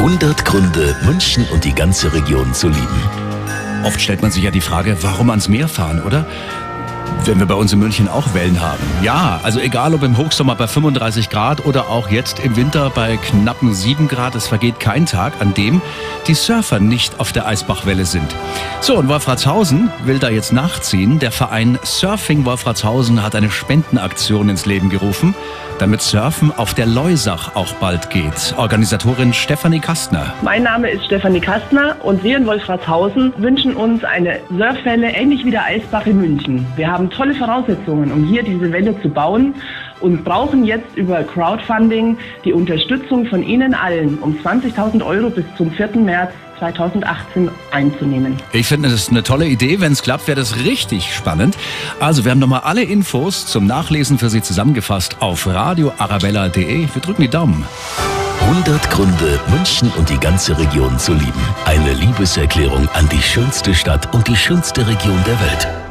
100 Gründe, München und die ganze Region zu lieben. Oft stellt man sich ja die Frage, warum ans Meer fahren, oder? Wenn wir bei uns in München auch Wellen haben. Ja, also egal ob im Hochsommer bei 35 Grad oder auch jetzt im Winter bei knappen 7 Grad, es vergeht kein Tag, an dem die Surfer nicht auf der Eisbachwelle sind. So, und Wolfratshausen will da jetzt nachziehen. Der Verein Surfing Wolfratshausen hat eine Spendenaktion ins Leben gerufen damit Surfen auf der Leusach auch bald geht. Organisatorin Stefanie Kastner. Mein Name ist Stefanie Kastner und wir in Wolfratshausen wünschen uns eine Surfwelle ähnlich wie der Eisbach in München. Wir haben tolle Voraussetzungen, um hier diese Welle zu bauen und brauchen jetzt über Crowdfunding die Unterstützung von Ihnen allen, um 20.000 Euro bis zum 4. März 2018 einzunehmen. Ich finde, das ist eine tolle Idee. Wenn es klappt, wäre das richtig spannend. Also, wir haben nochmal alle Infos zum Nachlesen für Sie zusammengefasst auf radioarabella.de. Wir drücken die Daumen. 100 Gründe, München und die ganze Region zu lieben. Eine Liebeserklärung an die schönste Stadt und die schönste Region der Welt.